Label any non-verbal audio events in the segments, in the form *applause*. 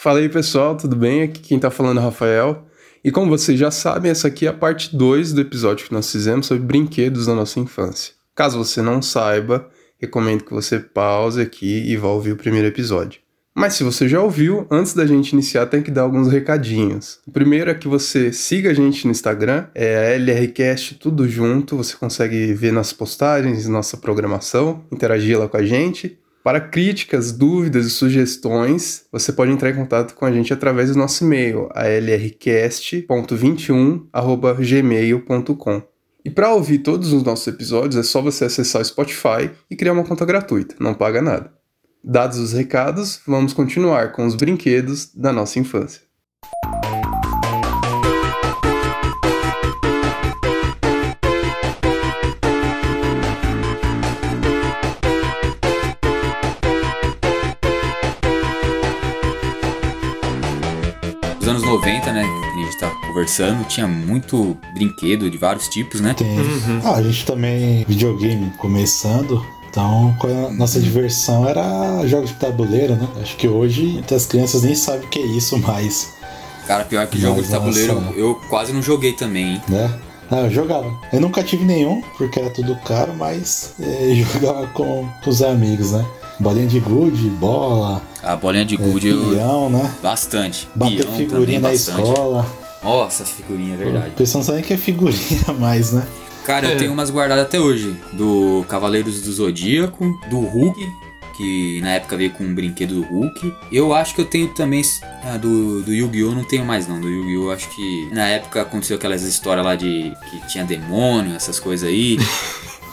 Fala aí pessoal, tudo bem? Aqui quem tá falando é o Rafael. E como vocês já sabem, essa aqui é a parte 2 do episódio que nós fizemos sobre brinquedos da nossa infância. Caso você não saiba, recomendo que você pause aqui e vá ouvir o primeiro episódio. Mas se você já ouviu, antes da gente iniciar, tem que dar alguns recadinhos. O primeiro é que você siga a gente no Instagram, é a LRCast tudo junto, você consegue ver nas postagens, nossa programação, interagir lá com a gente. Para críticas, dúvidas e sugestões, você pode entrar em contato com a gente através do nosso e-mail, alrcast.21@gmail.com. E para ouvir todos os nossos episódios é só você acessar o Spotify e criar uma conta gratuita, não paga nada. Dados os recados, vamos continuar com os brinquedos da nossa infância. Conversando, tinha muito brinquedo de vários tipos, né? Tem. Ah, a gente também, videogame começando. Então, a nossa diversão era jogos de tabuleiro, né? Acho que hoje as crianças nem sabem o que é isso mais, Cara, pior que jogo de tabuleiro, nossa. eu quase não joguei também, hein? né? Ah, eu jogava. Eu nunca tive nenhum, porque era tudo caro, mas eh, *laughs* jogava com, com os amigos, né? Bolinha de gude, bola, A bolinha de gude, eu... peão, né? bastante. Bater Peão figurinha também, na bastante. escola. Nossa, figurinha, é O verdade. pessoal não sabe que é figurinha *laughs* mais, né? Cara, eu É. tenho umas guardadas até hoje. Do Cavaleiros do Zodíaco, do Hulk, que na época veio com um brinquedo do Hulk. Eu acho que eu tenho também. ah, do do Yu-Gi-Oh! não tenho mais não. Do Yu-Gi-Oh! eu acho que na época aconteceu aquelas histórias lá de que tinha demônio, essas coisas aí. *laughs*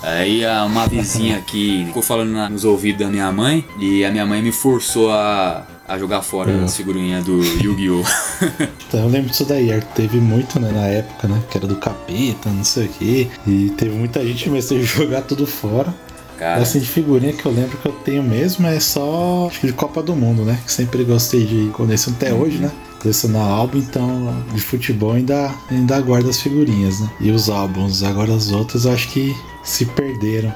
Aí ah, uma vizinha aqui ficou falando na- nos ouvidos da minha mãe e a minha mãe me forçou a, a jogar fora Uhum. as figurinhas do Yu-Gi-Oh! *laughs* Então eu lembro disso daí, teve muito né, na época, né? Que era do capeta, não sei o quê. E teve muita gente que começou a *laughs* jogar tudo fora. Cara, Assim, de figurinha que eu lembro que eu tenho mesmo é só de Copa do Mundo, né? Que sempre gostei de colecionar até hoje, né? Colecionar álbum, então de futebol ainda, ainda guardo as figurinhas, né? E os álbuns, agora as outras eu acho que se perderam.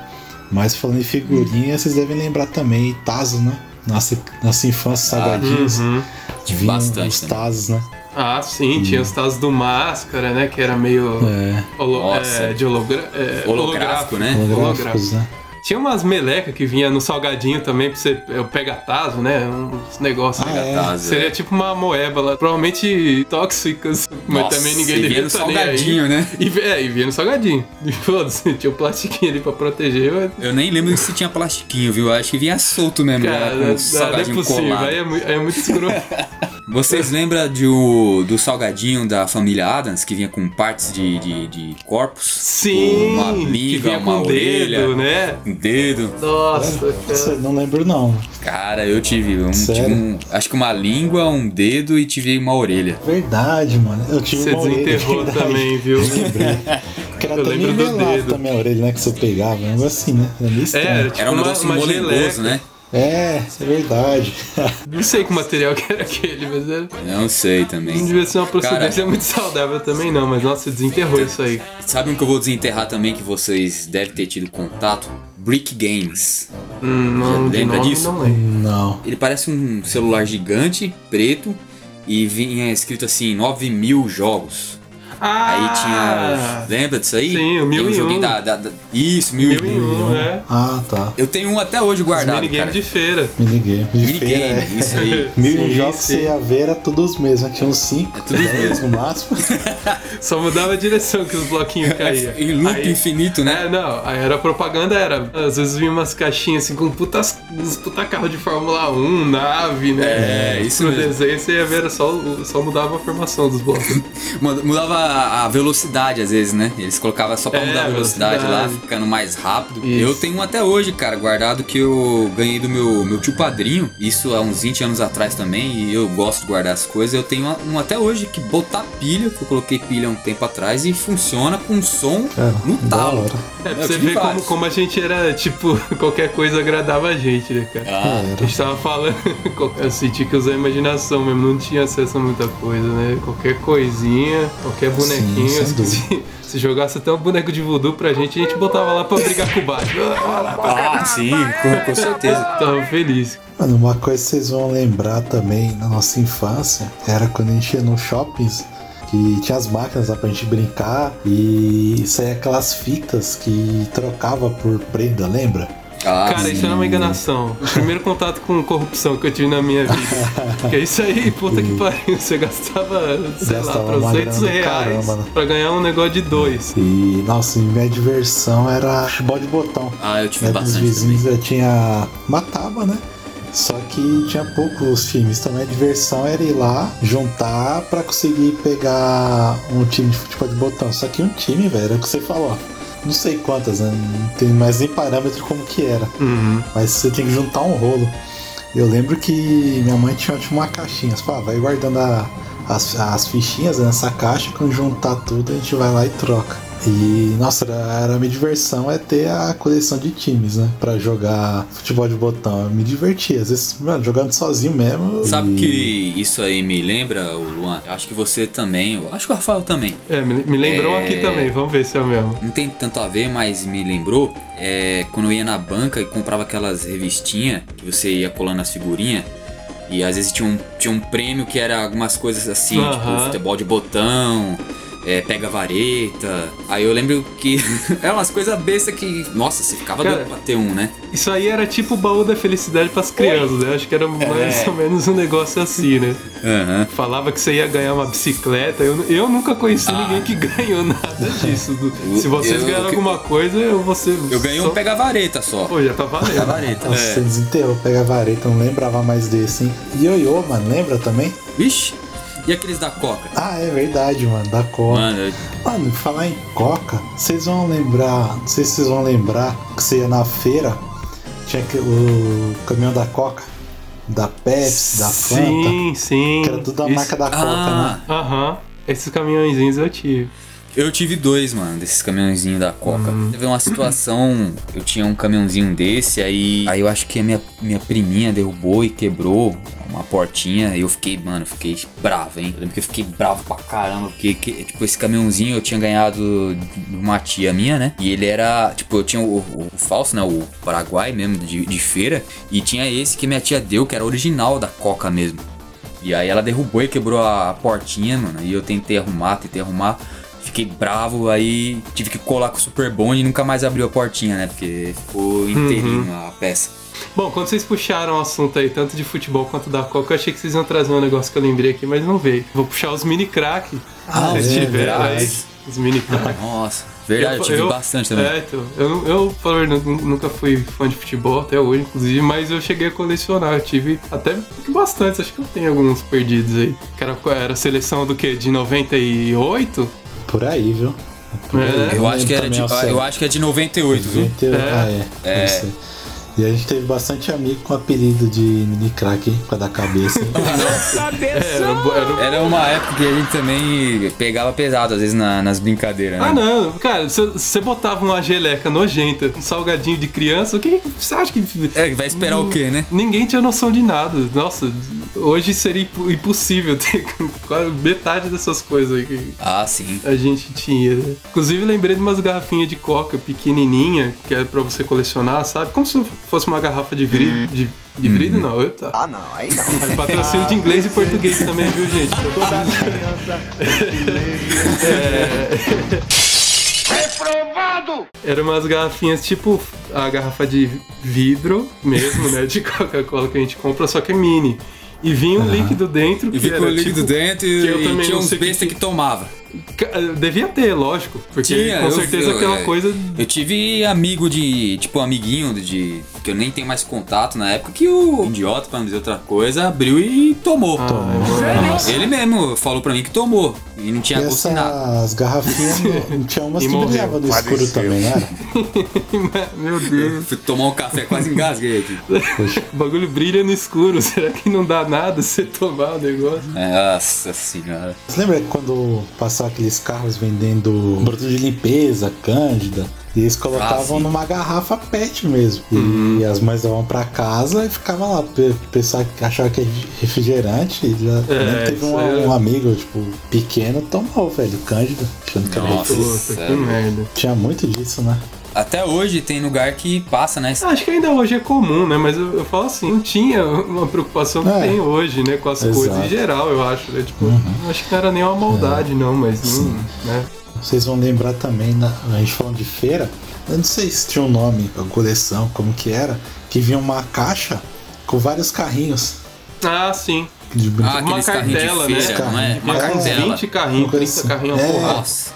Mas falando em figurinha, vocês devem lembrar também Tazo, né? Nossa, nossa infância, salgadinhos. Uhum. tive Vinham bastante os. Tazos, né? Ah, sim, tinha os tazos do Máscara, né? Que era meio. É, holo- Nossa. é, de hologra é, holográfico, né? holográficos, né? Tinha umas melecas que vinha no salgadinho também pra você eu pega taso, né? Uns negócios. Ah, né? é. Seria é. tipo uma moeba lá, provavelmente tóxicas, mas Nossa, também ninguém e devia estar nem aí. salgadinho, né? E, é, e vinha no salgadinho. *laughs* E foda-se, tinha o plastiquinho ali pra proteger, mas. Eu nem lembro se tinha plastiquinho, viu? Acho que vinha solto mesmo, Cara, né? não, com não é salgadinho possível, colado. aí é, mui- aí é muito escroto. *laughs* Vocês lembram de o- do salgadinho da família Adams, que vinha com partes de, de, de corpos? Sim, Uma que língua, vinha uma com orelha, dedo, né? Um dedo. Nossa, Isso cara. não lembro não. Cara, eu tive um, tive um- Acho que uma língua, um dedo e tive uma orelha. Verdade, mano. Eu tive Você uma orelha. desenterrou *laughs* também, viu? Lembrei. Que era Eu até lembro do dedo. também a orelha, né? Que você pegava. Um negócio assim, né? Era meio É, estranho. era tipo Era um negócio uma né? É, é verdade. *laughs* Não sei que material que era aquele, mas era... Não sei não também. devia ser uma procedência Cara, *laughs* muito saudável também, não. Mas nossa, você desenterrou isso aí. sabe um que eu vou desenterrar também que vocês devem ter tido contato? Brick Games. Hum, não, lembra nome, disso? Não lembro. Não. Ele parece um celular gigante, preto, e vinha escrito assim, 9 mil jogos. Aí tinha. Lembra disso aí? Ah! Sim, o mil Tem um e joguinho um. da, da- da- Isso, mil, Mil e e um. um, é. Ah, tá. Eu tenho um até hoje guardado. Minigame cara. de feira. Minigame. De Minigame, feira, é. isso aí. *laughs* Mil Sim, jogos que sim. você ia ver era tudo os mesmos. Tinha uns 5, É tudo os mesmos. no máximo. *laughs* Só mudava a direção que os bloquinhos *laughs* caíam. Em loop Aí- infinito, né? É, não, aí era propaganda, era. Às vezes vinha umas caixinhas assim com putas, uns puta carro de Fórmula 1, nave, né? É, isso No mesmo. desenho você ia ver, só, só mudava a formação dos blocos. Muda- Mudava a a velocidade às vezes, né? Eles colocavam só pra É, mudar a velocidade, lá, velocidade. ficando mais rápido. Isso. Eu tenho um até hoje, cara, guardado que eu ganhei do meu, meu tio padrinho. Isso há uns 20 anos atrás também. E eu gosto de guardar as coisas. Eu tenho um até hoje que botar pilha, que eu coloquei pilha há um tempo atrás, e funciona com som Cara, no talo. hora. É, pra Eu você ver como, como a gente era, tipo, *laughs* qualquer coisa agradava a gente, né, cara? Ah, A gente tava falando, *laughs* assim, tinha que usar a imaginação mesmo, não tinha acesso a muita coisa, né? Qualquer coisinha, qualquer bonequinhos. dúvida. se, se jogasse até um boneco de voodoo pra gente, a gente botava lá pra brigar com o Batman. Ah, sim, com, com certeza. Tava feliz. Mano, uma coisa que vocês vão lembrar também na nossa infância era quando a gente ia nos shoppings que tinha as máquinas lá pra gente brincar e saía aquelas fitas que trocava por prenda, lembra? Ah, Cara, sim. isso era uma enganação. O primeiro contato com corrupção que eu tive na minha vida. Porque isso aí, puta que pariu. Você gastava, sei Gastava lá, uma 300 grana do reais caramba, né? pra ganhar um negócio de dois. E, nossa, minha diversão era futebol de botão. Ah, eu tive Né, bastante vizinhos também. eu tinha. Matava, né? Só que tinha poucos times, então a diversão era ir lá, juntar pra conseguir pegar um time de futebol de botão. Só que um time, velho, era o que você falou. Não sei quantas, né? Não tem mais nem parâmetro como que era. Uhum. Mas você tem que juntar um rolo. Eu lembro que minha mãe tinha tipo, uma caixinha. Você fala, vai guardando a- as, as fichinhas nessa caixa, quando juntar tudo a gente vai lá e troca. E, nossa, era, era a minha diversão é ter a coleção de times, né? Pra jogar futebol de botão. Eu me divertia. Às vezes, mano, jogando sozinho mesmo. Sabe e- que isso aí me lembra, o Luan? Eu acho que você também, eu acho que o Rafael também. É, me, me lembrou É. aqui também. Vamos ver se é o mesmo. Não tem tanto a ver, mas me lembrou é, quando eu ia na banca e comprava aquelas revistinhas que você ia colando as figurinhas. E às vezes tinha um, tinha um prêmio que era algumas coisas assim, Aham. tipo futebol de botão, é, pega vareta. Aí eu lembro que eram *laughs* umas coisas bestas que. Nossa, você ficava Cara, doido pra ter um, né? Isso aí era tipo o baú da felicidade pras crianças, né? Acho que era mais ou menos um negócio assim, né? Aham. Falava que você ia ganhar uma bicicleta. Eu, eu nunca conheci Ah. ninguém que ganhou nada disso. Se vocês Eu- ganharam eu- alguma coisa, eu vou ser. Eu ganhei um só- pega vareta só. Pô, já tá Pega valendo. vareta. Nossa, É. você desenterrou, pega a vareta, não lembrava mais desse, hein? Ioiô, mano, lembra também? Vixe, e aqueles da Coca? Ah, é verdade, mano, da Copa. Mano, eu- Mano, falar em Coca, vocês vão lembrar, não sei se vocês vão lembrar que você ia na feira, tinha que- o caminhão da Coca, da Pepsi, da Fanta, Sim, sim. que era tudo da Isso- marca da Coca, Ah, né? Aham. Esses caminhõezinhos eu tive. Eu tive dois, mano, desses caminhãozinhos da Coca. Teve uma situação, eu tinha um caminhãozinho desse, aí, aí eu acho que a minha, minha priminha derrubou e quebrou uma portinha, e eu fiquei, mano, eu fiquei bravo, hein? Eu lembro que eu fiquei bravo pra caramba, porque, que- tipo, esse caminhãozinho eu tinha ganhado de uma tia minha, né? E ele era, tipo, eu tinha o, o, o falso, né? O Paraguai mesmo, de, de feira, e tinha esse que minha tia deu, que era original da Coca mesmo. E aí ela derrubou e quebrou a portinha, mano. E eu tentei arrumar, tentei arrumar. Fiquei bravo, aí tive que colar com o Super Bond e nunca mais abriu a portinha, né? Porque ficou inteirinho a peça. Bom, quando vocês puxaram o assunto aí, tanto de futebol quanto da Coca, eu achei que vocês iam trazer um negócio que eu lembrei aqui, mas não veio. Vou puxar os mini crack. Ah, vocês é, tiveram aí. Os mini *laughs* crack. Nossa, verdade, eu, tive bastante também. É, então, eu, eu, nu- nunca fui fã de futebol até hoje, inclusive, mas eu cheguei a colecionar. Eu tive até bastante, acho que eu tenho alguns perdidos aí. Que era, era a seleção do quê? De 98? Por aí, viu? Por É, aí. né? Eu acho que era de, eu acho que é de 98, viu? 98, É. Ah, é. É. E a gente teve bastante amigo com apelido de mini crack? Por causa da cabeça. *laughs* É, era, era- Era uma época que a gente também pegava pesado, às vezes, na- nas brincadeiras, né? Ah, não, cara, se você botava uma geleca nojenta, um salgadinho de criança, o que você acha que. É, vai esperar o quê, né? Ninguém tinha noção de nada. Nossa, hoje seria impo- impossível ter *laughs* metade dessas coisas aí que Ah, sim. a gente tinha. né? Inclusive, lembrei de umas garrafinhas de coca pequenininha, que era pra você colecionar, sabe? Como se fosse uma garrafa de vidro. De, de vidro, não. Eu, tá. Ah, não, aí não. Patrocínio de inglês e português também, viu, gente? Toda criança Reprovado! Eram umas garrafinhas tipo a garrafa de vidro mesmo, né? De Coca-Cola que a gente compra, só que é mini. E vinha um líquido dentro. E que ficou era, líquido tipo, dentro que eu e, também tinha uns que besta que, que- tomava. Devia ter, lógico. Porque Tinha, com eu- certeza eu- aquela é. coisa. Eu tive amigo de, tipo, amiguinho de. Que eu nem tenho mais contato na época, que o idiota, pra não dizer outra coisa, abriu e tomou. Nossa. Ele mesmo falou pra mim que tomou. E não tinha E gosto de nada. essas garrafinhas, não- tinha umas E que morreu. brilhavam no escuro também, não era? *laughs* Meu Deus. Fui tomar um café, quase engasguei aqui. O bagulho brilha no escuro. *laughs* Será que não dá nada se você tomar o negócio? Nossa senhora. Você lembra quando passavam aqueles carros vendendo produto de limpeza, cândida? E eles colocavam Ah, numa garrafa pet mesmo. E Uhum. as mães davam pra casa e ficava lá. O pessoal que achava que é refrigerante. e Já, É, teve um, é- um amigo, tipo, pequeno, tomou, velho, Cândido. Achando que era Nossa. Puta, que merda. Tinha muito disso, né? Até hoje tem lugar que passa, né? Acho que ainda hoje é comum, né? Mas eu, eu falo assim, não tinha uma preocupação que É. tem hoje, né? Com as Exato. coisas em geral, eu acho, né? Tipo, Uhum. acho que não era nem uma maldade, não, mas não, Sim. né? Vocês vão lembrar também, na, a gente falando de feira, eu não sei se tinha um nome, a coleção, como que era, que vinha uma caixa com vários carrinhos Ah, sim. de brinquedo. Ah, Uma cartela, de né? feira, não é? Uma É, cartela. 20 carrinhos, Uma coisa 30 assim. carrinhos É. porrada. Nossa,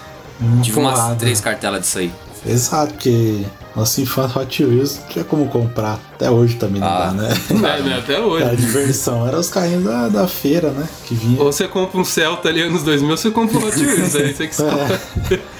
tive umas três cartelas disso aí. Exato, porque nossa infância Hot Wheels não tinha como comprar. Até hoje também não Ah. dá, né? *laughs* É, né? Até hoje. A diversão era os carrinhos da, da feira, né? Que vinha. Ou você compra um Celta ali anos 2000, ou você compra um Hot Wheels, aí você que sabe. *laughs*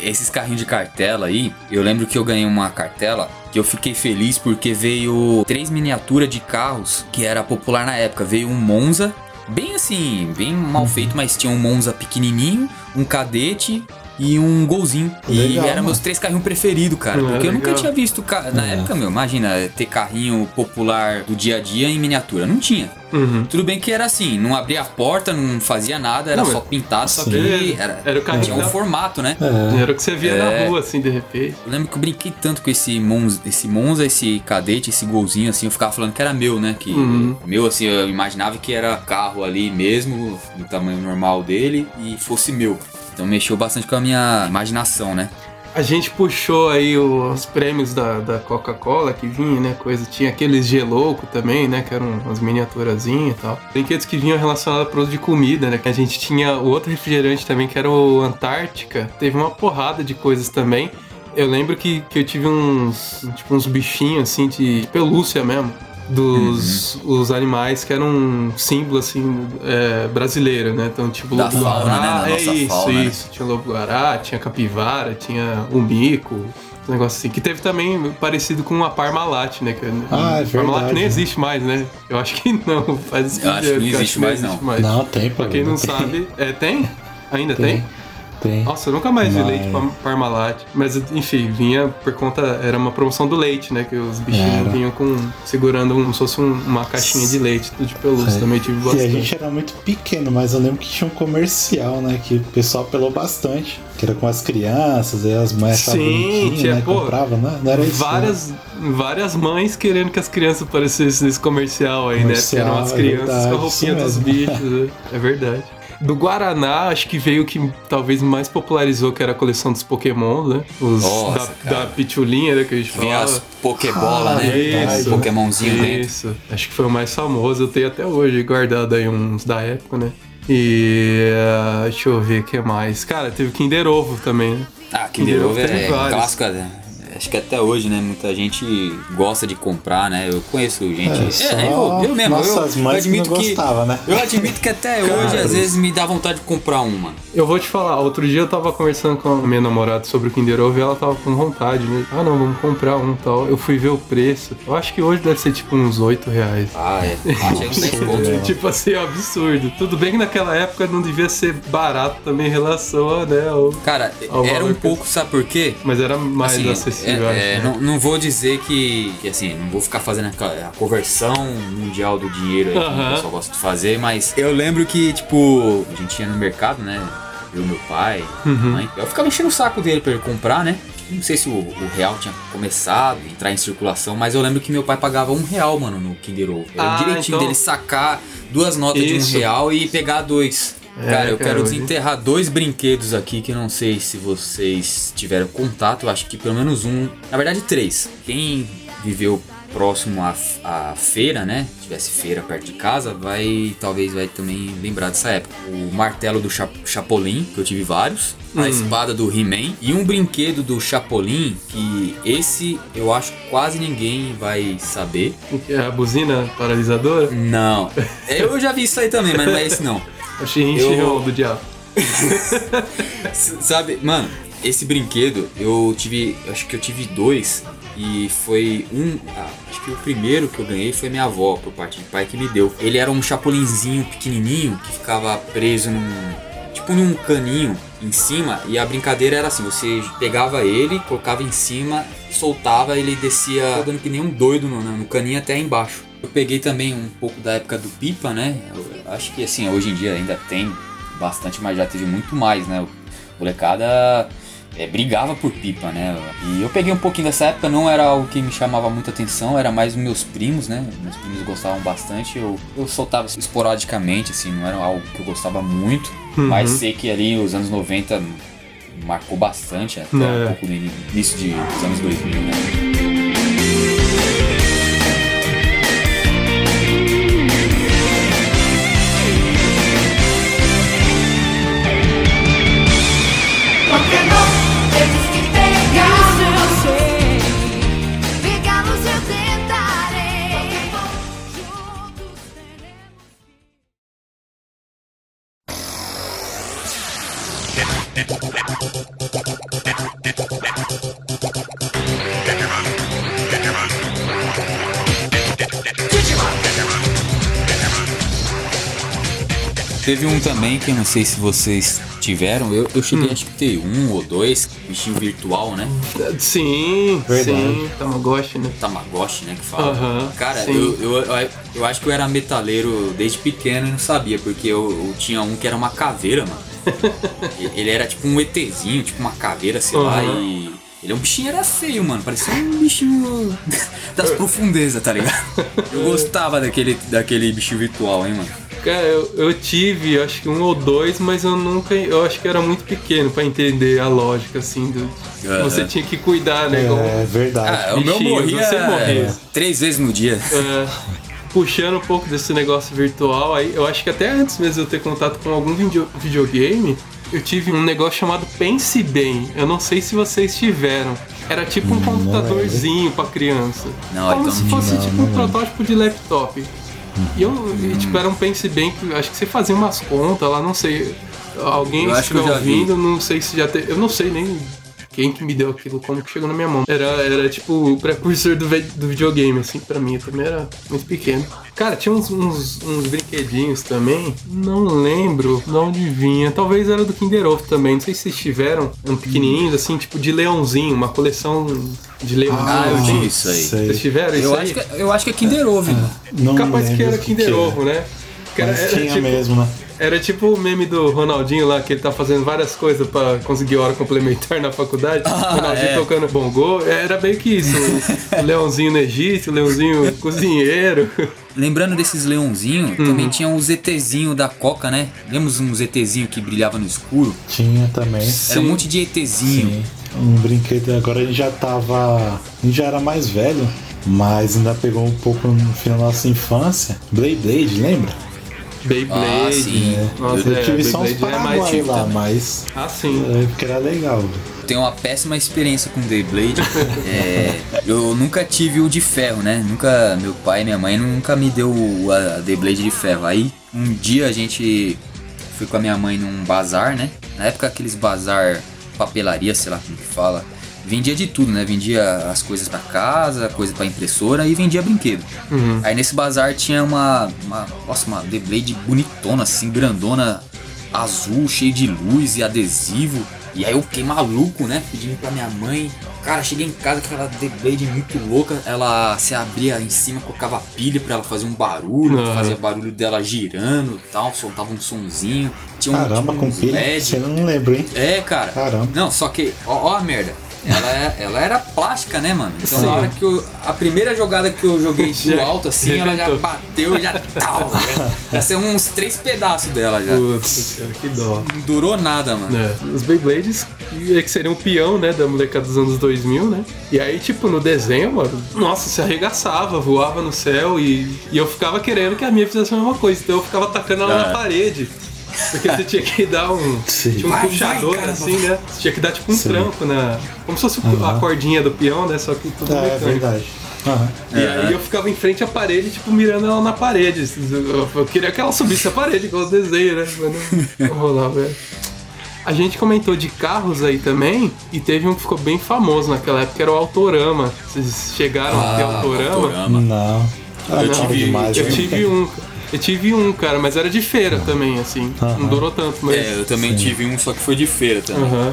Esses carrinhos de cartela aí, eu lembro que eu ganhei uma cartela que eu fiquei feliz porque veio três miniaturas de carros que era popular na época. Veio um Monza, bem assim, bem mal feito, mas tinha um Monza pequenininho, um cadete e um golzinho. e Legal, eram mano. meus três carrinhos preferidos, cara. É, Porque eu nunca tinha visto. ca- Na É. época, meu, imagina ter carrinho popular do dia a dia em miniatura. Não tinha. Uhum. Tudo bem que era assim, não abria a porta, não fazia nada, era Não, só pintado, só Sim. que era, Era o carrinho tinha um da- formato, né? É. Era o que você via É. na rua, assim, de repente. Eu lembro que eu brinquei tanto com esse Monza, esse Monza, esse cadete, esse golzinho, assim, eu ficava falando que era meu, né? Que Uhum. meu, assim, eu imaginava que era carro ali mesmo, do tamanho normal dele, e fosse meu. Então mexeu bastante com a minha imaginação, né? A gente puxou aí os prêmios da, da Coca-Cola que vinha, né? Coisa. Tinha aqueles gelouco também, né? Que eram umas miniaturazinhas e tal. Brinquedos que vinham relacionados a produto de comida, né? A gente tinha o outro refrigerante também, que era o Antártica. Teve uma porrada de coisas também. Eu lembro que, que eu tive uns, tipo, uns bichinhos, assim, de pelúcia mesmo. Dos Uhum. os animais que eram um símbolo, assim, é, brasileiro, né? Então, tipo, Da lobo fauna, né? guará, Da é isso, fauna, né? isso. Tinha lobo guará, tinha capivara, tinha o mico, um negócio assim. Que teve também parecido com a Parmalat, né? Que, Ah, é Parmalat nem né? existe mais, né? Eu acho que não, faz Eu acho que não existe mais, não. Não, tem, pô. Pra quem não tem. sabe, é, tem? Ainda tem? Tem. Tem. Nossa, eu nunca mais vi Mas- leite Par- Parmalat. Mas, enfim, vinha por conta. Era uma promoção do leite, né? Que os bichinhos Era. vinham com. segurando como se fosse um- uma caixinha de leite, tudo de pelúcia. É. Também tive E a bastante. gente era muito pequeno, mas eu lembro que tinha um comercial, né? Que o pessoal pelou bastante. Que era com as crianças, e as mães Sim, tinha, né? pô, Comprava, né? Não era isso. né? várias, várias mães querendo que as crianças aparecessem nesse comercial aí, né? Porque eram as Comercial, é crianças verdade, com a roupinha dos bichos, né? É verdade. Do Guaraná, acho que veio que talvez mais popularizou, que era a coleção dos Pokémon, né? Os Nossa, da, cara. da pitulinha, né? Que a gente Vinha falava. as Pokébola, Ah, né? verdade. Pokémonzinho dentro. Isso. Acho que foi o mais famoso. Eu tenho até hoje guardado aí uns da época, né? E ah, deixa eu ver o que mais. Cara, teve o Kinder Ovo também, né? Ah, Kinder Kinder Ovo é vários. clássico, né? Acho que até hoje, né? Muita gente gosta de comprar, né? Eu conheço gente. É, só eu, eu mesmo, eu, nossas eu mães que não admito que. gostavam, né? Eu admito que até hoje, às vezes, me dá vontade de comprar uma. Eu vou te falar, outro dia eu tava conversando com a minha namorada sobre o Kinder Ovo e ela tava com vontade, né? Ah, não, vamos comprar um tal. Eu fui ver o preço. Eu acho que hoje deve ser tipo uns 8 reais. Ah, é. *laughs* Ah, chega uns 10 Absurdo, pontos. né? tipo assim, é um absurdo. Tudo bem que naquela época não devia ser barato também em relação a, né? ao- Cara, Ao era um que- pouco, sabe por quê? Mas era mais Assim, acessível, é- acho, é, né? não, não vou dizer que, que, assim, não vou ficar fazendo a, a conversão mundial do dinheiro aí, como Aham. o pessoal gosta de fazer, mas eu lembro que, tipo, a gente ia no mercado, né? Eu, meu pai, Uhum. mãe. Eu ficava enchendo o saco dele pra ele comprar, né? Não sei se o, o real tinha começado entrar em circulação, mas eu lembro que meu pai pagava um real, mano, no Kinder Ovo. Era Ah, direitinho então- dele sacar duas notas Isso. de um real e pegar dois. É, cara, eu cara, quero hoje- desenterrar dois brinquedos aqui que eu não sei se vocês tiveram contato. Eu acho que pelo menos um. Na verdade, três. Quem viveu próximo à, à feira, né? Se tivesse feira perto de casa, vai. Talvez vai também lembrar dessa época. O martelo do Cha- Chapolin, que eu tive vários. A Hum. espada do He-Man. E um brinquedo do Chapolin, que esse eu acho quase ninguém vai saber. O que é a buzina paralisadora? Não. Eu já vi isso aí também, mas não é esse não. *laughs* O Eu- *laughs* do diabo. Sabe, mano, esse brinquedo eu tive. Acho que eu tive dois. E foi um. ah, acho que o primeiro que eu ganhei foi minha avó, por parte de pai, que me deu. Ele era um chapolinzinho pequenininho que ficava preso num. tipo num caninho em cima e a brincadeira era assim, você pegava ele, colocava em cima, soltava, ele descia dando que nem um doido no, no caninho até embaixo. Eu peguei também um pouco da época do pipa, né? Eu acho que assim, hoje em dia ainda tem bastante, mas já teve muito mais, né? O molecada é, brigava por pipa, né? E eu peguei um pouquinho dessa época, não era algo que me chamava muita atenção, era mais meus primos, né? Meus primos gostavam bastante, eu, eu soltava esporadicamente, assim, não era algo que eu gostava muito, mas sei que ali os anos 90 marcou bastante, até É. um pouco no início de, dos anos 2000, né? Também que eu não sei se vocês tiveram, eu, eu cheguei Hum. acho que ter um ou dois, bichinho virtual, né? Sim, Verdade. sim, Tamagotchi, né? Tamagotchi, né, que fala. Aham, Cara, sim. eu, eu, eu, eu acho que eu era metaleiro desde pequeno e não sabia, porque eu, eu tinha um que era uma caveira, mano. *laughs* E- Ele era tipo um ETzinho, tipo uma caveira, sei lá, Aham. e. Ele é um bichinho, era feio, mano. Parecia um bichinho das *laughs* profundezas, tá ligado? Eu gostava daquele, daquele bichinho virtual, hein, mano. Cara, eu, eu tive acho que um ou dois, mas eu nunca. Eu acho que era muito pequeno pra entender a lógica, assim. Do. Você tinha que cuidar, né? igual- É verdade. Ah, o meu morria você morria. três vezes no dia. É, puxando um pouco desse negócio virtual aí, eu acho que até antes mesmo de eu ter contato com algum video- videogame, eu tive um negócio chamado Pense Bem. Eu não sei se vocês tiveram. Era tipo um computadorzinho pra criança. Não, Como então se fosse tipo Não, um não lembro. protótipo de laptop. E eu, e, tipo, era um Pense Bem que acho que você fazia umas contas lá, não sei. Alguém estiver já vi. ouvindo, não sei se já teve. Eu não sei nem quem que me deu aquilo, como que chegou na minha mão. Era, era tipo o precursor do, do videogame, assim, pra mim. Eu também era muito pequeno. Cara, tinha uns, uns, uns brinquedinhos também. Não lembro de onde vinha. Talvez era do Kinder Ovo também. Não sei se vocês tiveram um pequenininho, assim, tipo de leãozinho, uma coleção de leãozinho. Ah, eu assim. tive isso aí. Vocês tiveram isso Eu aí? acho, que, eu acho que é Kinder Ovo, mano. Não Capaz que era o Kinder era. Ovo, né? Que era, Mas era tinha tipo, mesmo, né? Era tipo o meme do Ronaldinho lá, que ele tá fazendo várias coisas pra conseguir hora complementar *laughs* na faculdade. o Ronaldinho é. tocando bongô. Era meio que isso. O, leãozinho no Egito, o leãozinho cozinheiro. *laughs* Lembrando desses leãozinhos, Uhum. também tinha o ZTzinho da Coca, né? Lembra um ZTzinho que brilhava no escuro? Tinha também. Era um monte de ETzinho. Sim. Um brinquedo. Agora a gente já tava. A gente já era mais velho, mas ainda pegou um pouco no final da nossa infância. Blade Blade, lembra? Beyblade. Ah, sim. Nossa, Eu é, tive só uns é mais tipo lá, também. mas. Ah, sim. É, porque era legal. Tenho uma péssima experiência com Beyblade. *laughs* É, eu nunca tive o de ferro, né? Nunca, meu pai e minha mãe nunca me deu o- a Beyblade de ferro. Aí um dia a gente foi com a minha mãe num bazar, né? Na época aqueles bazar papelaria, sei lá como que fala. Vendia de tudo, né? Vendia as coisas pra casa, coisa pra impressora e vendia brinquedo. Aí nesse bazar tinha uma, uma, nossa, uma Beyblade bonitona, assim, grandona, azul, cheio de luz e adesivo. E aí eu fiquei maluco, né? Pedindo pra minha mãe. Cara, cheguei em casa com aquela Beyblade muito louca. Ela se abria em cima, colocava pilha pra ela fazer um barulho. Aham. Fazia barulho dela girando e tal. Soltava um sonzinho. Tinha um, Caramba, tinha com uns pilha. LED. Você não lembra, hein? É, cara. Caramba. Não, só que, ó, ó a merda. Ela, é- ela era plástica, né, mano? Então Sim. na hora que eu. A primeira jogada que eu joguei do alto, assim, ela já bateu, já tal. Já saiu uns três pedaços dela já. Putz, cara, que dó. Não durou nada, mano. É, os Beyblades, que que seriam o peão, né, da molecada dos anos 2000, né? E aí, tipo, no desenho, mano, nossa, se arregaçava, voava no céu e, e eu ficava querendo que a minha fizesse a mesma coisa. Então eu ficava atacando ela na É. parede. Porque você tinha que dar um, Sim. tinha um Vai, puxador, vai, cara, assim, né? Você tinha que dar, tipo, um Sim. tranco na... Como se fosse a Aham. cordinha do peão, né? Só que tudo É, é mecânico. verdade. Aham. E aí eu ficava em frente à parede, tipo, mirando ela na parede. Eu, eu queria que ela subisse a parede, igual os desenhos, né? Mas não, não *laughs* rolava, velho. A gente comentou de carros aí também, e teve um que ficou bem famoso naquela época, que era o Autorama. Vocês chegaram a ter Ah, Autorama? Autorama. Não. Ah, Eu não, tive- demais, Eu viu? tive um. Eu tive um, cara, mas era de feira também, assim. Não durou tanto, mas. É, eu também tive um, só que foi de feira também. Aham.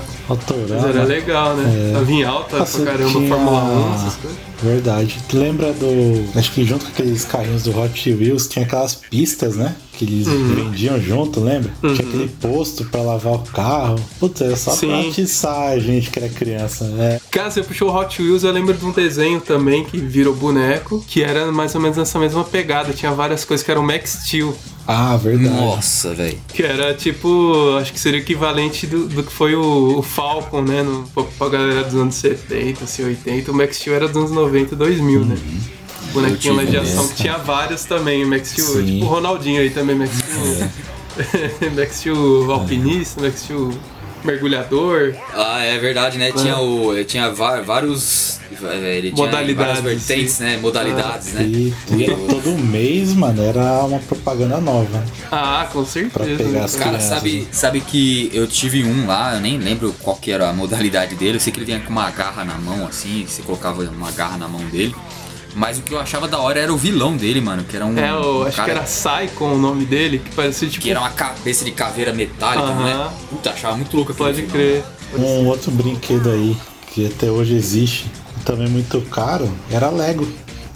Mas era legal, né? É. Tava em alta Nossa, pra caramba, tinha- Fórmula 1, essas coisas. Verdade. Tu lembra do. Acho que junto com aqueles carrinhos do Hot Wheels tinha aquelas pistas, né? Que eles Uhum. vendiam junto, lembra? Tinha aquele posto pra lavar o carro. Putz, era só Sim. pra atiçar a gente que era criança, né? Cara, você puxou o Hot Wheels, eu lembro de um desenho também que virou boneco, que era mais ou menos nessa mesma pegada. Tinha várias coisas que era o Max Steel. Ah, verdade. Nossa, velho. Que era tipo, acho que seria o equivalente do, do que foi o, o Falcon, né? No, pra, pra galera dos anos 70, assim, 80. O Max Steel era dos anos 90 e 2000, né? Bonequinho lá de ação tinha vários também. O Max Steel, tipo o Ronaldinho aí também, Max Steel. *laughs* Max Steel alpinista, Max Steel mergulhador. Ah, é verdade, né? Tinha, o, tinha vários. é, Ele tinha Modalidades, várias vertentes, né? Modalidades, né? E, todo mês, mano, era uma propaganda nova. Ah, com Pra certeza. pegar né, as cara? Cara, crianças. sabe, sabe que eu tive um lá, eu nem lembro qual que era a modalidade dele. Eu sei que ele vinha com uma garra na mão, assim, você colocava uma garra na mão dele. Mas o que eu achava da hora era o vilão dele, mano, que era um. É, o, um acho cara que era Psycho o nome dele, que parecia tipo. que era uma cabeça de caveira metálica, Aham. né? Puta, achava muito louco aquele Pode vilão. crer. Um outro brinquedo aí, que até hoje existe, também muito caro, era Lego,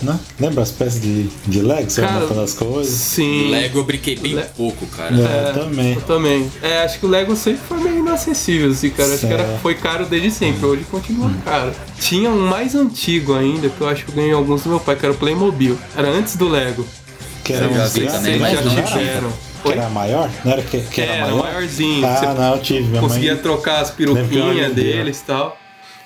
né? Lembra as peças de, de Lego? Você Cara, montando as coisas? Sim. Lego eu brinquei bem Le- pouco, cara. É, também. Eu também. É, acho que o Lego sempre foi meio inacessível, assim, cara. Acho que era, foi caro desde sempre, hoje continua caro. Tinha um mais antigo ainda, que eu acho que eu ganhei alguns do meu pai, que era o Playmobil. Era antes do Lego. Que era também, né? Mas já era? tiveram. Que era maior? Não era que, que era É, era maior? maiorzinho. Ah, Você não, eu tive. Minha conseguia mãe... trocar as peruquinhas deles e tal.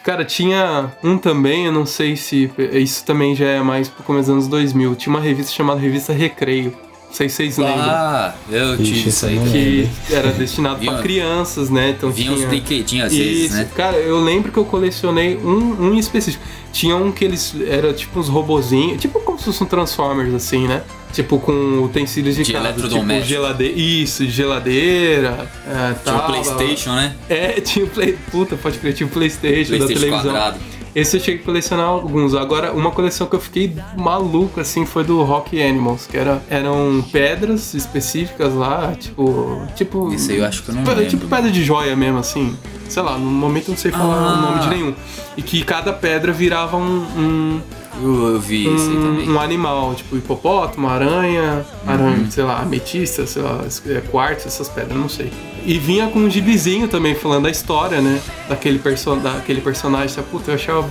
Cara, tinha um também, eu não sei se. Isso também já é mais pro começo dos anos 2000. Tinha uma revista chamada Revista Recreio. Não sei se vocês lembram. Ah, eu Ixi, tive isso aí. que era destinado pra crianças, né? Então Vinha uns tinha... brinquedinhos às vezes, Isso, né? cara, eu lembro que eu colecionei um, um específico. Tinha um que eles era tipo uns robozinhos, tipo como se fosse um Transformers assim, né? Tipo com utensílios de, De casa, tipo geladeira, isso, geladeira, é, Tinha o tal, Playstation, né? É, *laughs* tinha o Play, puta, pode crer, tinha o PlayStation, da Playstation televisão. quadrado. Esse eu cheguei a colecionar alguns. Agora, uma coleção que eu fiquei maluco, assim, foi do Rock Animals, que era, eram pedras específicas lá, tipo. Tipo. Esse aí eu acho que eu não tipo. Tipo pedra de joia mesmo, assim. Sei lá, no momento eu não sei falar Ah. o nome de nenhum. E que cada pedra virava um, um, Eu, eu vi isso aí também. um, um animal, tipo hipopótamo, aranha, Uhum. aranha, sei lá, ametista, sei lá, é, quartzo, essas pedras, não sei. E vinha com um gibizinho também, falando da história, né? Daquele, perso daquele personagem. Sabe? Puta, eu achava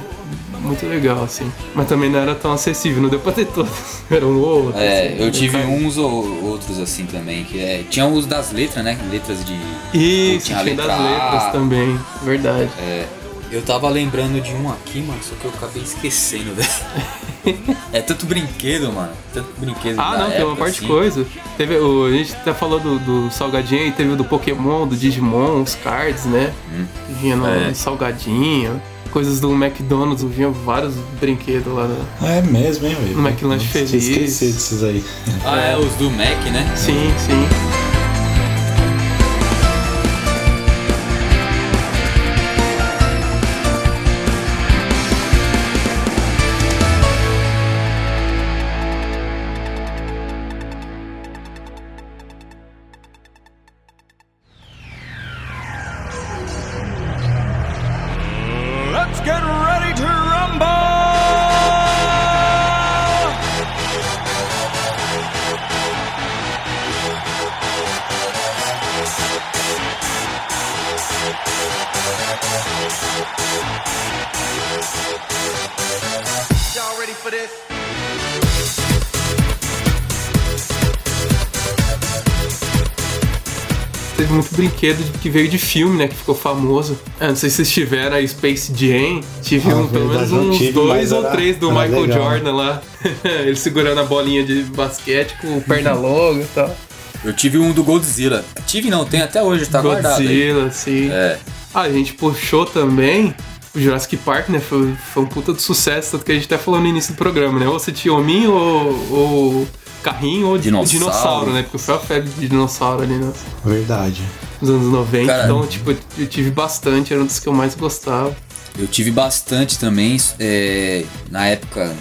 muito legal, assim. Mas também não era tão acessível, não deu pra ter todos. *laughs* Era um ou outro. É, assim, eu tive cara. uns ou outros assim também, que é, tinha os das letras, né? Letras de. Isso, tinha tinha, a das letra A. letras também, verdade. É, eu tava lembrando de um aqui, mano, só que eu acabei esquecendo, *laughs* velho. é tanto brinquedo, mano. Tanto brinquedo. Ah, da não, tem uma época, parte de assim. coisa. Teve, o, a gente até falou do, do salgadinho aí, teve o do Pokémon, do Digimon, os cards, né? Que vinha no É. salgadinho. Coisas do McDonald's, vinha vários brinquedos lá. né? É mesmo, hein, velho? No McLanche Feliz. esquecido desses aí. Ah, é, os do Mac, né? Sim, sim. Brinquedo que veio de filme, né? Que ficou famoso. É, não sei se vocês tiveram aí Space Jam. Tive Ah, um, pelo menos uns tive, dois ou era- três do Michael legal. Jordan lá. *laughs* Ele segurando a bolinha de basquete com perna longa e tal. Eu tive um do Godzilla. Tive não, tem até hoje, tá guardado aí. Godzilla, sim. É. Ah, a gente puxou também o Jurassic Park, né? Foi, foi um puta de sucesso, tanto que a gente até falou no início do programa, né? Ou você tinha hominho ou, ou carrinho ou Dinossauro. dinossauro, né? Porque foi a febre de dinossauro ali nos, Verdade. nos anos 90. Cara. Então, tipo, eu tive bastante, era um dos que eu mais gostava. Eu tive bastante também, é, na época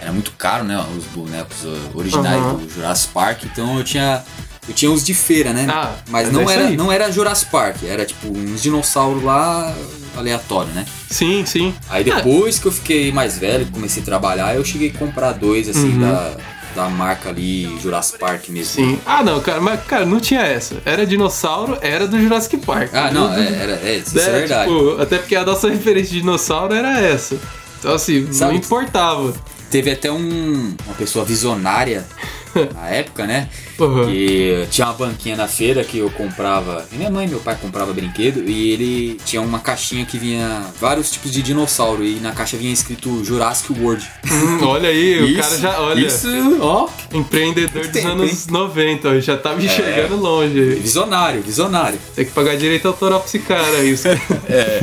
era muito caro, né? Os bonecos originais Aham. do Jurassic Park, então eu tinha. Eu tinha os de feira, né? Ah, mas mas não é era, aí. não era Jurassic Park, era tipo uns dinossauros lá aleatório, né? Sim, sim. Aí depois que eu fiquei mais velho, comecei a trabalhar, eu cheguei a comprar dois, assim, Uhum. da, da marca ali, Jurassic Park mesmo. Sim. Ah, não, cara, mas, cara, não tinha essa. Era dinossauro, era do Jurassic Park. Ah, não, é, era, é, isso é, É, verdade. tipo, até porque a nossa *laughs* referência de dinossauro era essa. Então, assim, Sabe- não importava. Teve até um, uma pessoa visionária na época, né? Uhum. Que tinha uma banquinha na feira que eu comprava. Minha mãe e meu pai comprava brinquedo e ele tinha uma caixinha que vinha vários tipos de dinossauro e na caixa vinha escrito Jurassic World. Hum, olha aí, o cara já, olha, Isso, ó, empreendedor dos tempo, anos 90, ó, já tava enxergando longe. aí. visionário, visionário. Tem que pagar direito autoral pra esse cara aí. Os... *laughs* É.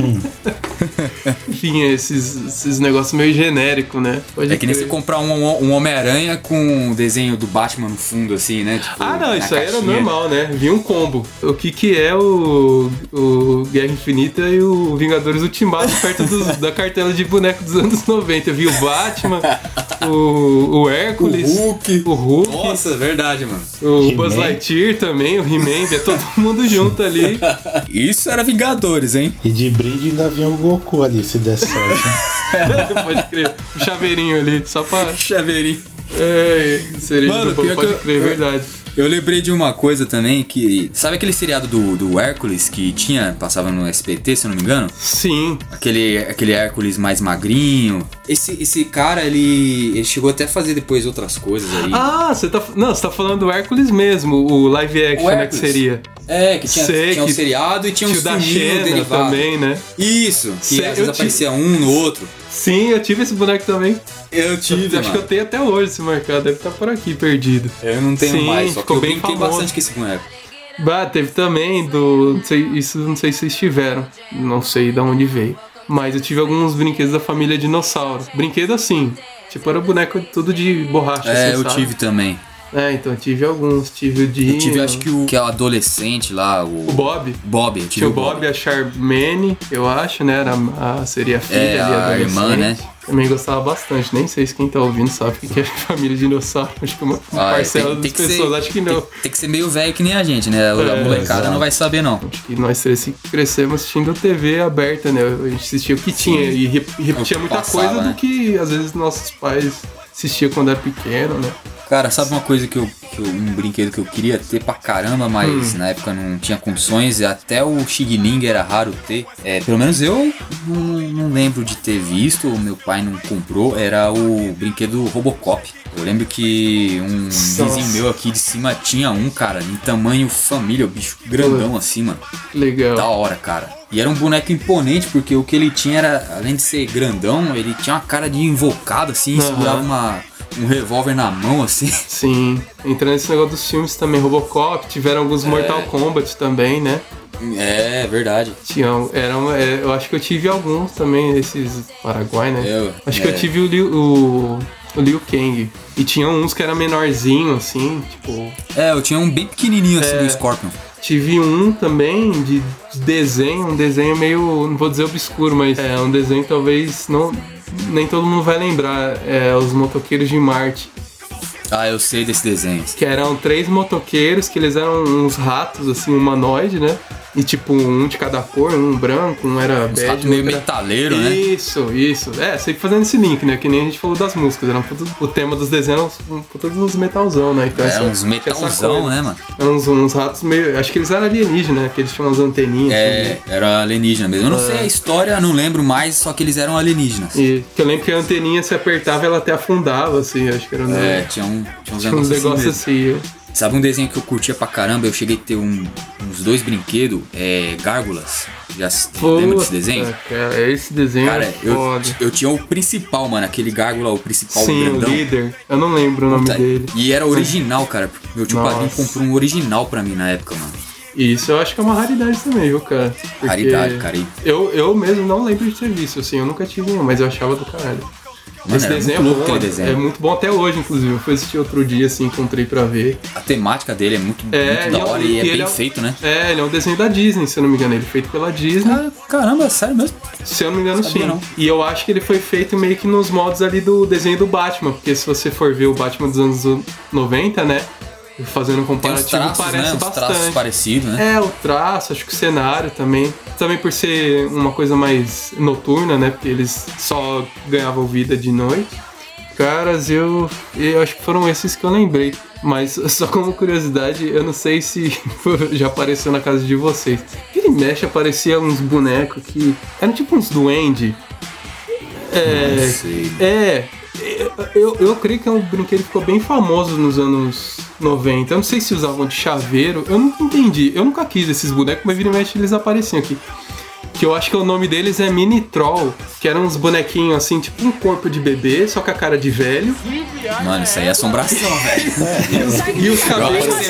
*laughs* Enfim, esses, esses negócios meio genéricos, né? Pode É que nem você comprar um, um Homem-Aranha com o desenho do Batman no fundo, assim, né? Tipo, Ah, não, isso aí era normal, né? Vinha um combo. O que que é o, o Guerra Infinita e o Vingadores Ultimato *laughs* perto dos- da cartela de boneco dos anos 90. Eu vi o Batman, o, *laughs* o O Hércules, Hulk. o Hulk, Nossa, é verdade, mano. o. Buzz Lightyear também, o He-Man, via todo mundo junto ali. *laughs* Isso era Vingadores, hein? E de brinde ainda vinha o Goku ali, se der sorte. Pode crer. O chaveirinho ali, só pra. Chaveirinho. É, cereja Mano, bolo, pior pode que eu- crer, eu- verdade. Eu lembrei de uma coisa também que. Sabe aquele seriado do, do Hércules que tinha, passava no SPT, se eu não me engano? Sim, Aquele, aquele Hércules mais magrinho. Esse, esse cara, ele, ele chegou até a fazer depois outras coisas aí. Ah, você tá. Não, você tá falando do Hércules mesmo, o live action, O né? Que seria. É, que tinha, Sei tinha um seriado e tinha um Xena derivado. também, né? Isso, que Sei, às vezes aparecia um no outro. Sim, eu tive esse boneco também. Eu tive, Acho que eu tenho até hoje esse marcado, deve estar por aqui perdido. Eu não tenho Sim, mais, só que ficou eu bem brinquei famoso. bastante com esse boneco. Bah, teve também do. Não sei, isso não sei se vocês tiveram. Não sei de onde veio. Mas eu tive alguns brinquedos da família dinossauro. Brinquedo assim. Tipo, era boneco tudo de borracha. É, assim, eu sabe? tive também. É, então eu tive alguns. Tive o de. Eu tive, acho que o que é o adolescente lá, o. O Bob. Bob, eu tive Tinha o Bob, a Charmaine, eu acho, né? Era a, seria a filha É, ali, a irmã, né? Também gostava bastante. Nem sei se quem tá ouvindo sabe o que é família dinossauro. Acho que uma Ah, é, parcela tem- das tem que pessoas, ser- acho que não. Tem, tem que ser meio velho que nem a gente, né? A É, molecada exato. não vai saber, não. Acho que nós três crescemos assistindo TV aberta, né? A gente assistia o que tinha e rep- repetia É muita passava, coisa né? do que às vezes nossos pais assistiam quando era pequeno, né? Cara, sabe uma coisa que eu, que eu- Um brinquedo que eu queria ter pra caramba, mas Hum. na época não tinha condições, e até o Xigling era raro ter. É, pelo menos eu não, não lembro de ter visto, ou meu pai não comprou, era o brinquedo Robocop. Eu lembro que um Nossa. vizinho meu aqui de cima tinha um, cara, em tamanho família, o bicho grandão assim, mano. Legal. Da hora, cara. E era um boneco imponente, porque o que ele tinha era, além de ser grandão, ele tinha uma cara de invocado, assim, Aham. segurava uma, um revólver na mão, assim. Sim. Entrando nesse negócio dos filmes também, Robocop, tiveram alguns Mortal Kombat também, né? É, verdade. Tinham, eram, é, eu acho que eu tive alguns também, esses Paraguai, né? Eu- acho que é. eu tive o Liu, o, o Liu Kang. E tinham uns que era menorzinho, assim, tipo. É, eu tinha um bem pequenininho assim É. do Scorpion. Tive um também de desenho, um desenho meio, não vou dizer obscuro, mas é um desenho que talvez não nem todo mundo vai lembrar, é os motoqueiros de Marte, Ah, eu sei desse desenho. que eram três motoqueiros que eles eram uns ratos assim humanoide, né? E tipo um de cada cor, um branco, um era Os bege, ratos meio era- metaleiro, né? Isso, isso. É, sempre fazendo esse link, né? Que nem a gente falou das músicas. Era um puto- o tema dos desenhos eram todos uns metalzão, né? Então, É, essa- uns metalzão, coisa. né, mano? Eram uns, uns ratos meio. Acho que eles eram alienígenas, né? Que eles tinham umas anteninhas. É, era alienígena mesmo. Eu não sei a história, não lembro mais, só que eles eram alienígenas. assim. E que eu lembro que a anteninha se apertava ela até afundava, assim. Acho que era um, É, tinha, um, tinha uns tinha uns negócios assim negócios mesmo. assim. Sabe um desenho que eu curtia pra caramba? Eu cheguei a ter um- uns dois brinquedos, é, gárgulas. Já s- lembra desse desenho? Cara, esse desenho Cara, é eu, foda. eu tinha o principal, mano, aquele gárgula, o principal Sim, grandão. o líder. Eu não lembro o nome dele. E era original, cara. Meu tio Nossa. padrinho comprou um original pra mim na época, mano. E isso eu acho que é uma raridade também, viu, cara? Porque Raridade, cara. E Eu, eu mesmo não lembro de ter visto, assim. Eu nunca tive um, mas eu achava do caralho. Mano, Esse era desenho é muito bom, desenho. é muito bom até hoje, inclusive. Eu fui assistir outro dia, assim, encontrei pra ver. A temática dele é muito, É, muito da é- hora e, é bem é- feito, né? É, ele é um desenho da Disney, se eu não me engano. Ele é feito pela Disney. Ah, caramba, sério mesmo? Se eu não me engano, Sabia sim. não. E eu acho que ele foi feito meio que nos modos ali do desenho do Batman, porque se você for ver o Batman dos anos 90, né? Fazendo um comparativo, traços, parece né? Uns traços bastante. parecidos, né? É, o traço, acho que o cenário também. Também por ser uma coisa mais noturna, né? Porque eles só ganhavam vida de noite. Caras, eu, eu acho que foram esses que eu lembrei. Mas *laughs* só como curiosidade, eu não sei se *laughs* já apareceu na casa de vocês. Ele mexe, aparecia uns bonecos que eram tipo uns duende. É, Não sei. é, eu, eu creio que é um brinquedo que ficou bem famoso nos anos 90. Eu não sei se usavam de chaveiro, eu nunca entendi. Eu nunca quis esses bonecos, mas vira e mexe eles apareciam aqui. Que eu acho que o nome deles é Mini Troll, que eram uns bonequinhos assim, tipo um corpo de bebê, só com a cara de velho. Mano, isso aí é assombração, *laughs* velho. E os cabelos.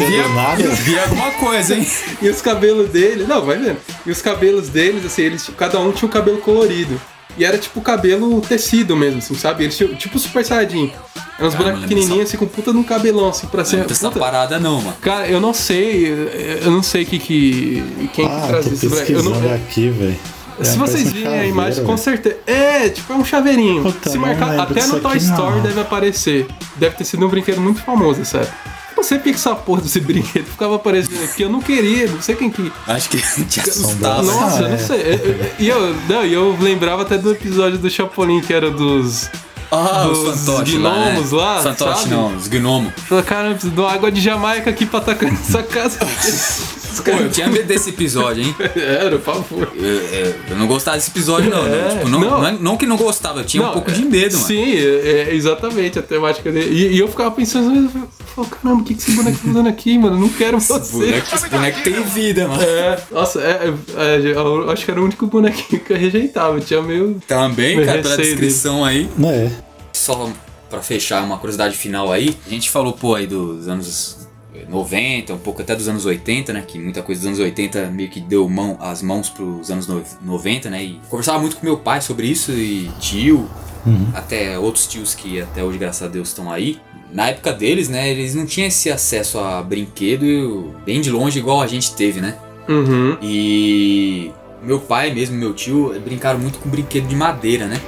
Via *laughs* alguma coisa, hein? E os cabelos dele. Não, vai vendo. E os cabelos deles, assim, eles, cada um tinha um cabelo colorido. E era tipo cabelo tecido mesmo, assim, sabe? Eles tinham tipo Super Saiyajin. Eram uns Cara, bonecos não pequenininhos, assim, com puta de um cabelão, assim, pra Não ser. dessa puta- parada não, mano. Cara, eu não sei. Eu não sei que, que, quem que Ah, traz tô boneco. Eu pesquisando não, aqui, velho. se É, vocês um virem a imagem, com velho. certeza. É, tipo, é um chaveirinho. Puta, Se não marcar, até no Toy Story não. deve aparecer. Deve ter sido um brinquedo muito famoso, sério. Não sei porque que essa porra desse *laughs* brinquedo ficava aparecendo aqui. Eu não queria, não sei quem que. Acho que *laughs* te assustava. Nossa, eu é. não sei. Eu- eu- E eu, não, e eu lembrava até do episódio do Chapolin, que era dos. Ah, dos os fantoches lá, né? gnomos lá, Fantoche sabe? não, os gnomos. Falei, Caramba, preciso de uma água de Jamaica aqui pra tacar nessa casa. *laughs* Pô, eu tinha medo desse episódio, hein? *laughs* Era, por favor. Eu, eu- eu não gostava desse episódio, não. né? É, Tipo, não, não. não. é- não que não gostava, eu tinha um Não, pouco é- de medo, mano. Sim, é, é exatamente a temática dele. E, e eu ficava pensando, eu falei, caramba, o que, que esse boneco tá fazendo aqui, mano? Eu não quero Esse você. boneco, esse boneco tem vida, mano. É, nossa, é, é, é, eu acho que era o único bonequinho que eu rejeitava. Eu tinha meio. Também, Meu cara, pela descrição aí. É. Só pra fechar uma curiosidade final aí, a gente falou, pô, aí dos anos 90, um pouco até dos anos 80, né? Que muita coisa dos anos 80 meio que deu mão, as mãos pros anos no- 90, né? E conversava muito com meu pai sobre isso e tio, até outros tios que até hoje, graças a Deus, estão aí. Na época deles, né, eles não tinham esse acesso a brinquedo bem de longe igual a gente teve, né? Uhum. E meu pai mesmo, meu tio, brincaram muito com brinquedo de madeira, né?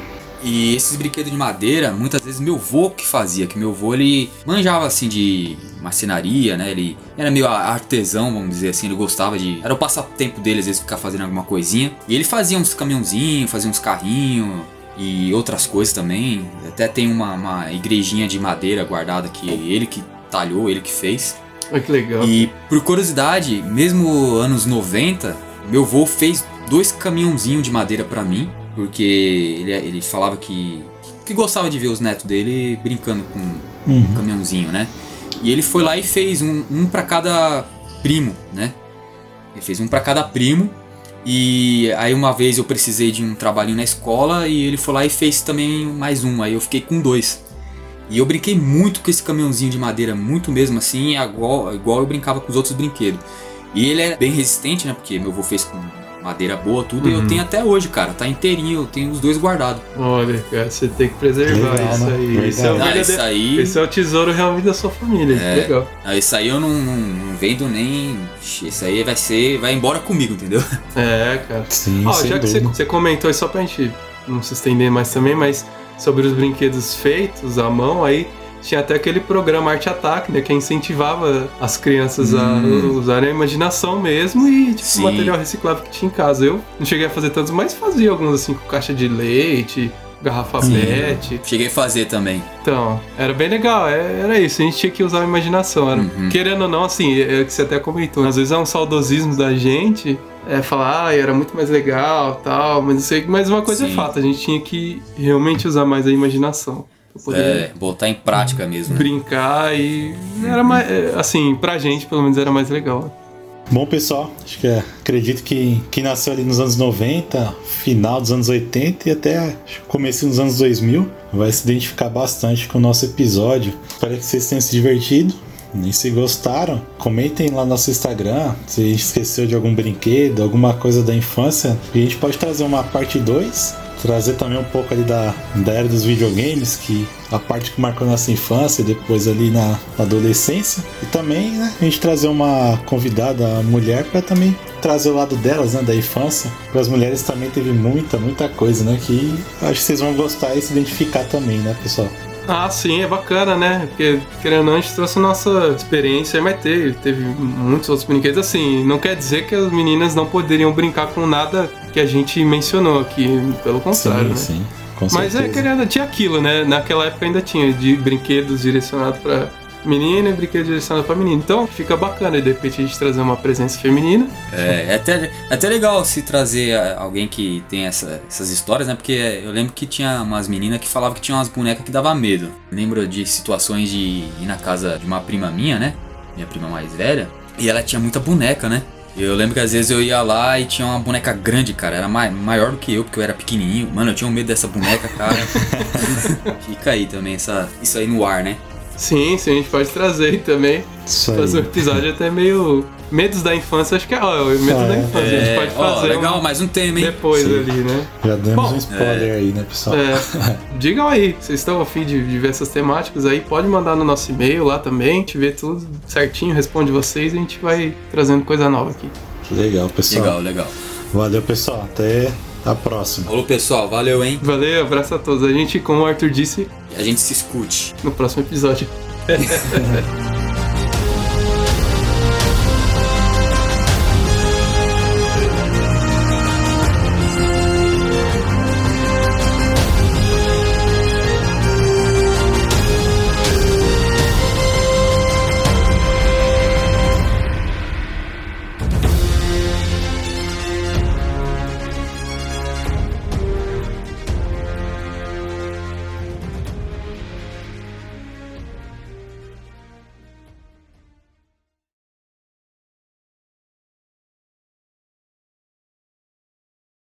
E esses brinquedos de madeira, muitas vezes meu vô que fazia, que meu vô ele manjava assim de marcenaria, né? Ele era meio artesão, vamos dizer assim, ele gostava de. Era o passatempo dele, às vezes, ficar fazendo alguma coisinha. E ele fazia uns caminhãozinhos, fazia uns carrinhos e outras coisas também. Até tem uma, uma igrejinha de madeira guardada que ele que talhou, ele que fez. Olha que legal. E por curiosidade, mesmo anos 90, meu avô fez dois caminhãozinhos de madeira pra mim, porque ele, ele falava que, que gostava de ver os netos dele brincando com um caminhãozinho, né? E ele foi lá e fez um, um para cada primo, né? Ele fez um pra cada primo. E aí uma vez eu precisei de um trabalhinho na escola e ele foi lá e fez também mais um. Aí eu fiquei com dois. E eu brinquei muito com esse caminhãozinho de madeira, muito mesmo assim, igual, igual eu brincava com os outros brinquedos. E ele é bem resistente, né? Porque meu avô fez com madeira boa, tudo, e eu tenho até hoje, cara. Tá inteirinho, eu tenho os dois guardados. Olha, cara, você tem que preservar Legal, isso né? aí. Esse é. Ah, verdadeiro- isso aí. esse é o tesouro realmente da sua família. É. Legal. Ah, Isso aí eu não, não, não vendo nem. Isso aí vai ser. Vai embora comigo, entendeu? *laughs* É, cara. Sim, Ó, sem já que você, dúvida. você comentou só pra gente não se estender mais também, mas sobre os brinquedos feitos à mão, aí tinha até aquele programa Arte Ataque, né? Que incentivava as crianças Hum. a usarem a imaginação mesmo e tipo Sim. material reciclável que tinha em casa. Eu não cheguei a fazer tantos, mas fazia alguns assim com caixa de leite, garrafa PET. Cheguei a fazer também. Então, era bem legal, é- era isso, a gente tinha que usar a imaginação. Era, Uhum. Querendo ou não, assim, é, é o que você até comentou, às vezes é um saudosismo da gente, é falar, ah, era muito mais legal tal, mas, isso aí- mas uma coisa Sim. é fato, a gente tinha que realmente usar mais a imaginação. Poder É, botar em prática mesmo. Né? brincar e era mais, é, assim, pra gente pelo menos era mais legal. Bom, pessoal, acho que é, acredito que quem nasceu ali nos anos 90, final dos anos 80 e até começo dos anos 2000 vai se identificar bastante com o nosso episódio. Espero que vocês tenham se divertido. E se gostaram, comentem lá no nosso Instagram se a gente esqueceu de algum brinquedo, alguma coisa da infância. E a gente pode trazer uma parte 2 trazer também um pouco ali da, da era dos videogames, que a parte que marcou nossa infância depois ali na, na adolescência. E também, né, a gente trazer uma convidada mulher para também trazer o lado delas, né, da infância. Para as mulheres também teve muita, muita coisa, né, que acho que vocês vão gostar e se identificar também, né, pessoal? Ah, sim, é bacana, né? Porque, querendo ou não, a gente trouxe a nossa experiência, mas teve, teve muitos outros brinquedos. Assim, não quer dizer que as meninas não poderiam brincar com nada que a gente mencionou aqui, pelo contrário, né? sim, com Mas é querendo, tinha aquilo, né? Naquela época ainda tinha de brinquedos direcionados pra menina e brinquedos direcionados pra menino. Então fica bacana de repente a gente trazer uma presença feminina. É, é até, é até legal se trazer a- alguém que tem essa- essas histórias, né? Porque eu lembro que tinha umas meninas que falavam que tinha umas bonecas que dava medo. Lembro de situações de ir na casa de uma prima minha, né? Minha prima mais velha. E ela tinha muita boneca, né? Eu lembro que às vezes eu ia lá e tinha uma boneca grande, cara. Era mai- maior do que eu, porque eu era pequenininho. Mano, eu tinha um medo dessa boneca, cara. *laughs* Fica aí também essa, isso aí no ar, né? Sim, sim, a gente pode trazer aí também. Isso aí. Fazer um episódio até meio. Medos da infância, acho que é. Ó, medos Ah, da é. infância. a gente pode ó, fazer. legal, um mais um tema, hein? depois Sim. ali, né? Já demos Bom, um spoiler aí, né, pessoal? É, *laughs* digam aí, vocês estão afim de, de ver essas temáticas aí, pode mandar no nosso e-mail lá também, a gente vê tudo certinho, responde vocês e a gente vai trazendo coisa nova aqui. Legal, pessoal. Legal, legal. Valeu, pessoal. Até a próxima. Falou, pessoal. Valeu, hein? Valeu, abraço a todos. A gente, como o Arthur disse, A gente se escute. no próximo episódio. *laughs*